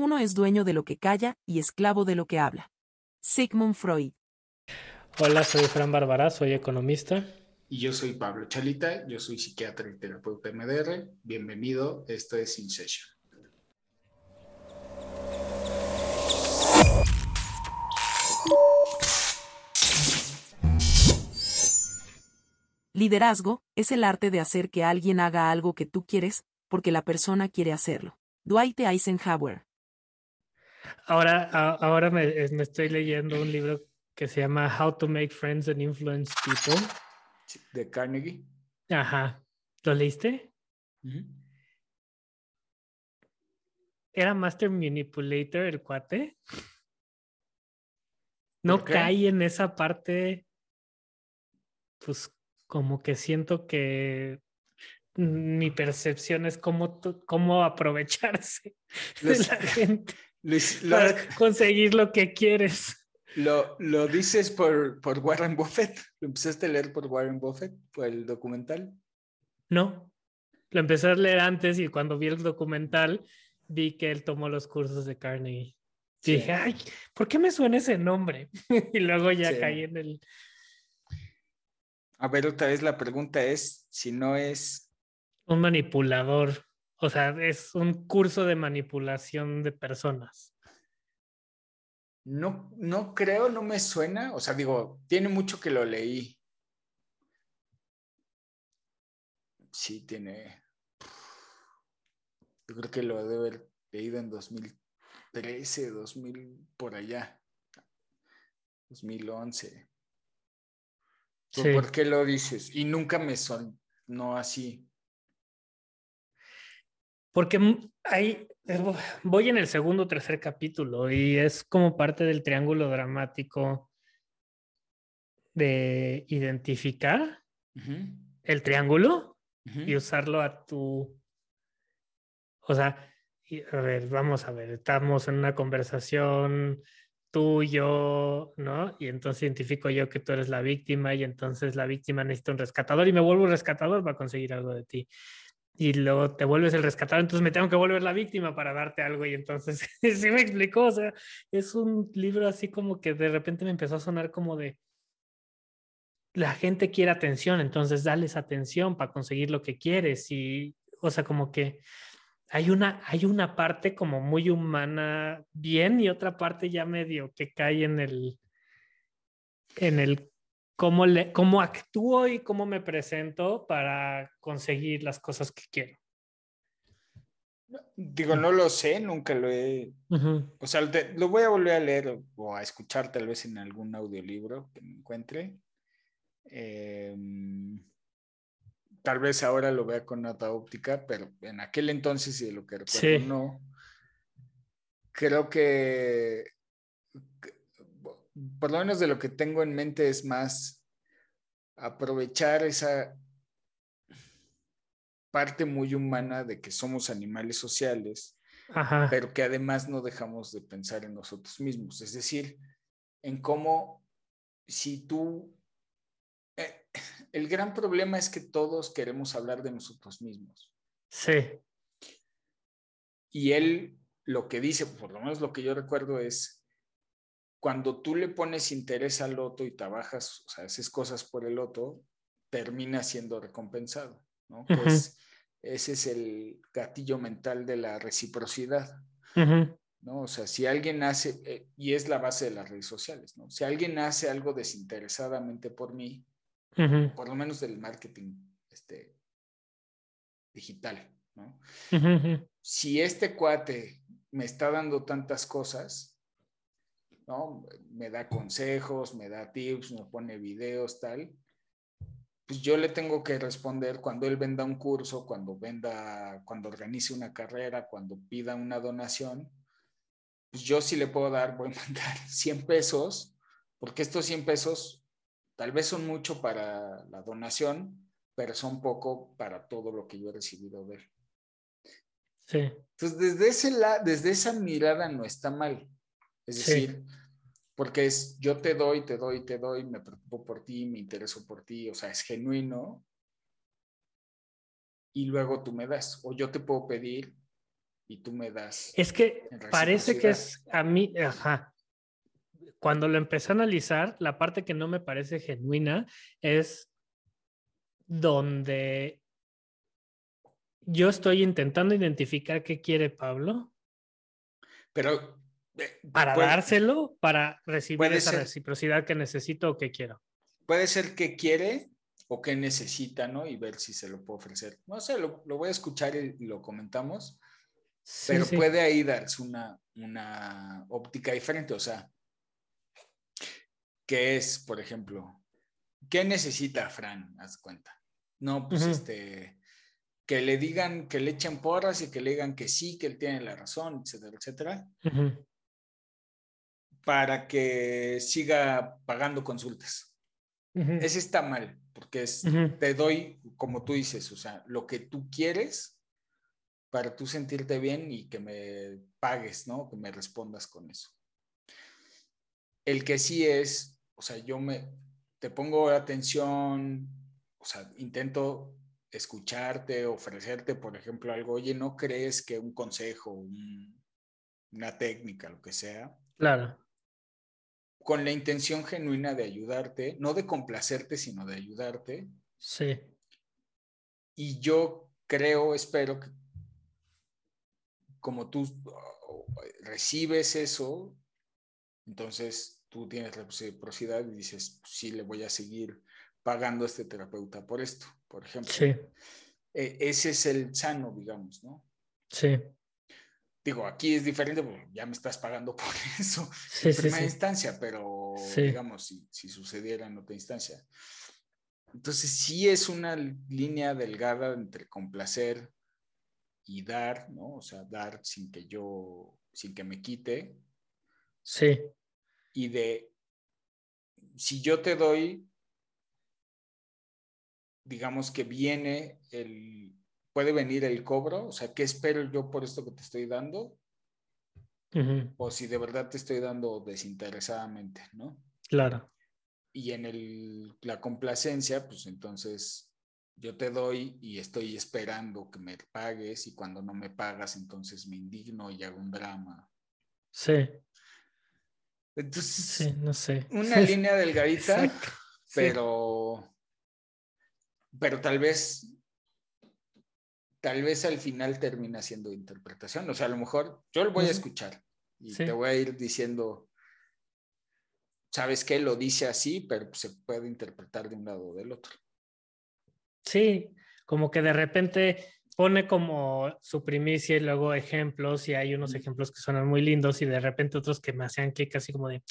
Uno es dueño de lo que calla y esclavo de lo que habla. Sigmund Freud. Hola, soy Fran Bárbara, soy economista. Y yo soy Pablo Chalita, yo soy psiquiatra y terapeuta MDR. Bienvenido, esto es In Session. Liderazgo es el arte de hacer que alguien haga algo que tú quieres, porque la persona quiere hacerlo. Dwight Eisenhower. Ahora, ahora me, estoy leyendo un libro que se llama How to Make Friends and Influence People. De Carnegie. Ajá. ¿Lo leíste? ¿Era Master Manipulator el cuate? No cae en esa parte, pues como que siento que mi percepción es cómo, cómo aprovecharse de la gente para conseguir lo que quieres. Lo, lo dices por, por Warren Buffett. ¿Lo empezaste a leer por Warren Buffett, por el documental? No, lo empecé a leer antes y cuando vi el documental vi que él tomó los cursos de Carnegie. dije, ay, ¿por qué me suena ese nombre? y luego ya caí en el, a ver, otra vez la pregunta es si no es... Un manipulador. O sea, es un curso de manipulación de personas. No, no creo, no me suena. O sea, digo, tiene mucho que lo leí. Sí, tiene. Yo creo que lo debe haber leído en 2013, 2000, por allá. 2011. ¿Por qué lo dices? Y nunca me sonó así. Porque hay, voy en el segundo o tercer capítulo y es como parte del triángulo dramático de identificar el triángulo y usarlo a tu... O sea, a ver, vamos a ver, estamos en una conversación tú, yo, ¿no? Y entonces identifico yo que tú eres la víctima y entonces la víctima necesita un rescatador y me vuelvo un rescatador para conseguir algo de ti. Y luego te vuelves el rescatador, entonces me tengo que volver la víctima para darte algo y entonces sí me explicó, o sea, es un libro así como que de repente me empezó a sonar como de la gente quiere atención, entonces dales atención para conseguir lo que quieres y, o sea, como que hay una, hay una parte como muy humana bien y otra parte ya medio que cae en el, en el cómo, le, cómo actúo y cómo me presento para conseguir las cosas que quiero. Digo, no lo sé, nunca lo he... O sea, lo voy a volver a leer o a escuchar tal vez en algún audiolibro que me encuentre. Eh, tal vez ahora lo vea con otra óptica, pero en aquel entonces y de lo que recuerdo no. Creo que, por lo menos de lo que tengo en mente es más aprovechar esa parte muy humana de que somos animales sociales, pero que además no dejamos de pensar en nosotros mismos. Es decir, en cómo si tú el gran problema es que todos queremos hablar de nosotros mismos. Sí. Y él lo que dice, por lo menos lo que yo recuerdo es, cuando tú le pones interés al otro y trabajas, o sea, haces cosas por el otro, termina siendo recompensado, ¿no? Pues ese es el gatillo mental de la reciprocidad, ¿no? O sea, si alguien hace, eh, y es la base de las redes sociales, ¿no? Si alguien hace algo desinteresadamente por mí, por lo menos del marketing este, digital, ¿no? Si este cuate me está dando tantas cosas, ¿no? Me da consejos, me da tips, me pone videos, tal, pues yo le tengo que responder cuando él venda un curso, cuando venda, cuando organice una carrera, cuando pida una donación, pues yo sí le puedo dar, voy a mandar 100 pesos, porque estos 100 pesos Tal vez son mucho para la donación, pero son poco para todo lo que yo he recibido de él. Sí. Entonces, desde, ese desde esa mirada no está mal. Es decir, porque es yo te doy, te doy, te doy, me preocupo por ti, me intereso por ti, o sea, es genuino. Y luego tú me das. O yo te puedo pedir y tú me das. Es que parece que es a mí, ajá. Cuando lo empecé a analizar, la parte que no me parece genuina es donde yo estoy intentando identificar qué quiere Pablo. Pero. Para dárselo, para recibir esa reciprocidad que necesito o que quiero. Puede ser que quiere o que necesita, ¿no? Y ver si se lo puedo ofrecer. No sé, lo, voy a escuchar y lo comentamos. pero puede ahí darse una, una óptica diferente. O sea, ¿qué es, por ejemplo? ¿Qué necesita Fran? Haz cuenta. No, pues este que le digan, que le echen porras y que le digan que sí, que él tiene la razón, etcétera, etcétera, para que siga pagando consultas. Ese está mal, porque es, te doy, como tú dices, o sea, lo que tú quieres para tú sentirte bien y que me pagues, ¿no? Que me respondas con eso. El que sí es, o sea, yo me, te pongo atención, o sea, intento escucharte, ofrecerte, por ejemplo, algo, oye, ¿no crees que un consejo, una técnica, lo que sea? Claro. Con la intención genuina de ayudarte, no de complacerte, sino de ayudarte. Sí. Y yo creo, espero que como tú recibes eso, entonces tú tienes reciprocidad y dices, sí, le voy a seguir pagando a este terapeuta por esto, por ejemplo. Sí. E, ese es el sano, digamos, ¿no? Sí. Digo, aquí es diferente, ya me estás pagando por eso en primera instancia, pero digamos, si, si sucediera en otra instancia. Entonces, sí es una línea delgada entre complacer y dar, ¿no? O sea, dar sin que yo, sin que me quite. Sí. Y de, si yo te doy, digamos que viene el, puede venir el cobro, o sea, ¿qué espero yo por esto que te estoy dando? O si de verdad te estoy dando desinteresadamente, ¿no? Claro. Y en el, la complacencia, pues entonces yo te doy y estoy esperando que me pagues y cuando no me pagas, entonces me indigno y hago un drama. Sí. Entonces, sí, no sé. Una línea delgadita, pero pero tal vez, tal vez al final termina siendo interpretación. O sea, a lo mejor yo lo voy a escuchar y te voy a ir diciendo, ¿sabes qué? Lo dice así, pero se puede interpretar de un lado o del otro. Sí, como que de repente pone como su primicia y luego ejemplos y hay unos ejemplos que suenan muy lindos y de repente otros que me hacían clic así como de,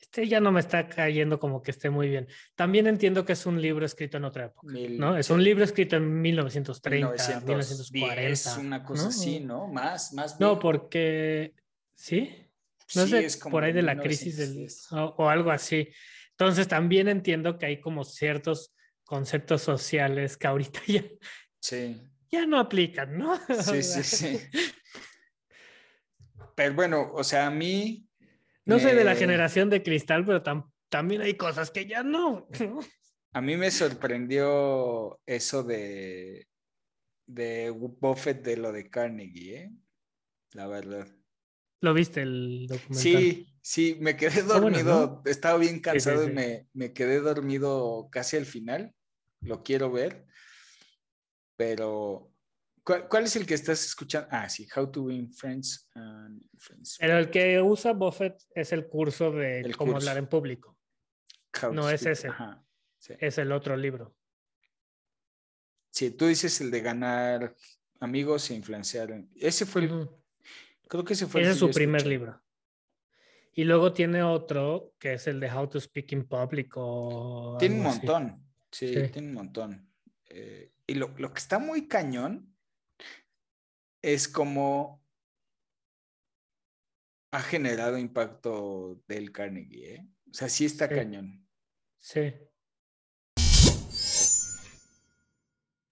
este ya no me está cayendo como que esté muy bien. También entiendo que es un libro escrito en otra época, ¿no? Es un libro escrito en 1930, 1940. Es una cosa así, ¿no? Más, más. No, porque, ¿sí? No sé, por ahí de la crisis del, o, algo así. Entonces también entiendo que hay como ciertos conceptos sociales que ahorita ya, sí. ya no aplican, ¿no? Sí, sí, sí. Pero bueno, o sea, a mí no soy de la generación de cristal, pero también hay cosas que ya no. A mí me sorprendió eso de, de Buffett de lo de Carnegie, ¿eh? La verdad. ¿Lo viste el documental? Sí, sí, me quedé dormido. Estaba bien cansado y me, me quedé dormido casi al final. Lo quiero ver. Pero ¿Cuál, es el que estás escuchando? Ah, sí, How to Win Friends and Friends. El que usa Buffett es el curso de cómo hablar en público. no es ese. Es el otro libro. Sí, tú dices el de ganar amigos e influenciar. Ese fue el. Creo que ese fue ese es su primer libro. Y luego tiene otro que es el de How to Speak in Public. tiene un montón. Sí, tiene un montón. Eh, y lo, lo, que está muy cañón es como ha generado impacto del Carnegie, ¿eh? O sea, sí está cañón. Sí.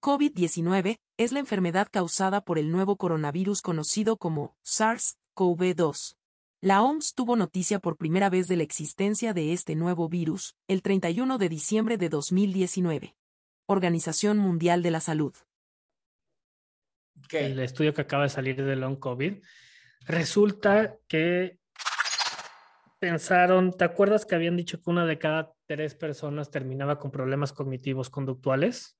COVID-19 es la enfermedad causada por el nuevo coronavirus conocido como SARS-CoV-2. La OMS tuvo noticia por primera vez de la existencia de este nuevo virus, el 31 de diciembre de 2019. Organización Mundial de la Salud el estudio que acaba de salir de long COVID, resulta que pensaron, ¿te acuerdas que habían dicho que una de cada tres personas terminaba con problemas cognitivos conductuales?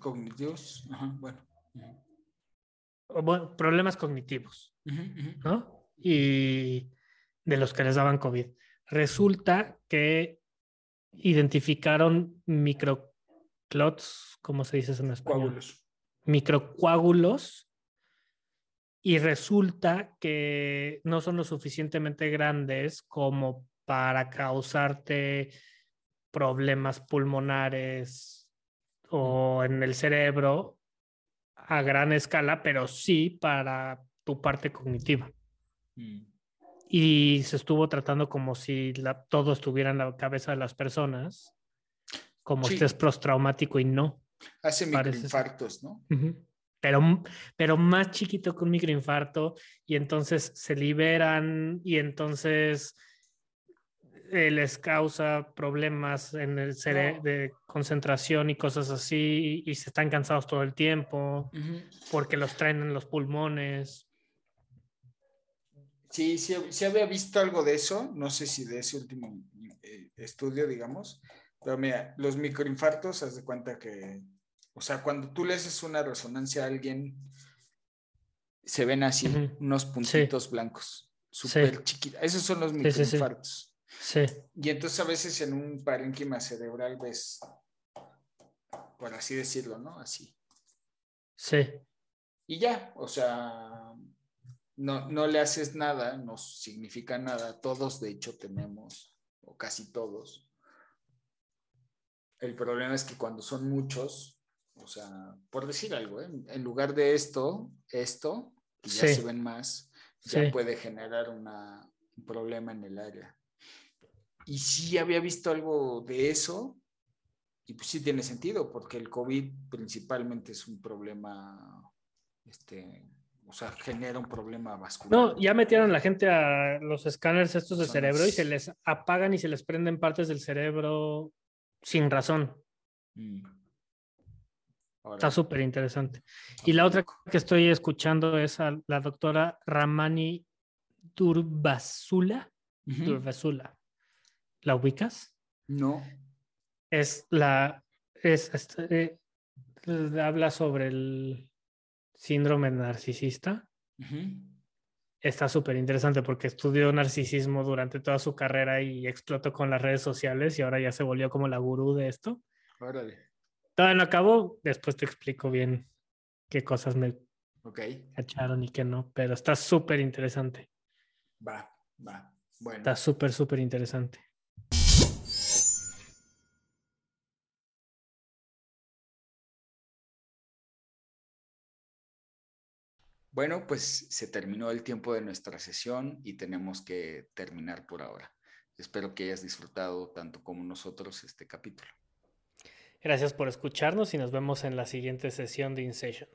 Cognitivos, bueno. bueno. problemas cognitivos, ¿no? Y de los que les daban COVID. Resulta que identificaron microclots, ¿cómo se dice eso en español? Coágulos. Microcoágulos y resulta que no son lo suficientemente grandes como para causarte problemas pulmonares o en el cerebro a gran escala, pero sí para tu parte cognitiva. Mm. Y se estuvo tratando como si todo estuviera en la cabeza de las personas, como si es postraumático y no. Hace microinfartos, ¿no? Pero, pero más chiquito que un microinfarto y entonces se liberan y entonces eh, les causa problemas en el cerebro de concentración y cosas así y, se están cansados todo el tiempo porque los traen en los pulmones. Sí, sí, había visto algo de eso, no sé si de ese último eh, estudio, digamos, pero mira, los microinfartos, haz de cuenta que o sea, cuando tú le haces una resonancia a alguien, se ven así, unos puntitos blancos, súper chiquitos. Esos son los microinfartos. Sí, Y entonces a veces en un parénquima cerebral ves, por así decirlo, ¿no? Así. Sí. Y ya, o sea, no, no le haces nada, no significa nada. Todos, de hecho, tenemos, o casi todos. El problema es que cuando son muchos, o sea, por decir algo, ¿eh? en lugar de esto, esto, que ya se ven más, ya puede generar un problema en el área. Y sí había visto algo de eso, y pues sí tiene sentido, porque el COVID principalmente es un problema, este, o sea, genera un problema vascular. No, ya metieron la gente a los escáneres estos de cerebro y se les apagan y se les prenden partes del cerebro sin razón. Mm. Está súper interesante. Y la otra que estoy escuchando es a la doctora Ramani Durbasula. Durbasula. ¿La ubicas? No. Es la. Es, este, habla sobre el síndrome narcisista. Está súper interesante porque estudió narcisismo durante toda su carrera y explotó con las redes sociales y ahora ya se volvió como la gurú de esto. Órale. Todavía no acabó, después te explico bien qué cosas me okay. cacharon y qué no, pero está súper interesante. Va, va. Bueno. Está súper, súper interesante. Bueno, pues se terminó el tiempo de nuestra sesión y tenemos que terminar por ahora. Espero que hayas disfrutado tanto como nosotros este capítulo. Gracias por escucharnos y nos vemos en la siguiente sesión de InSession.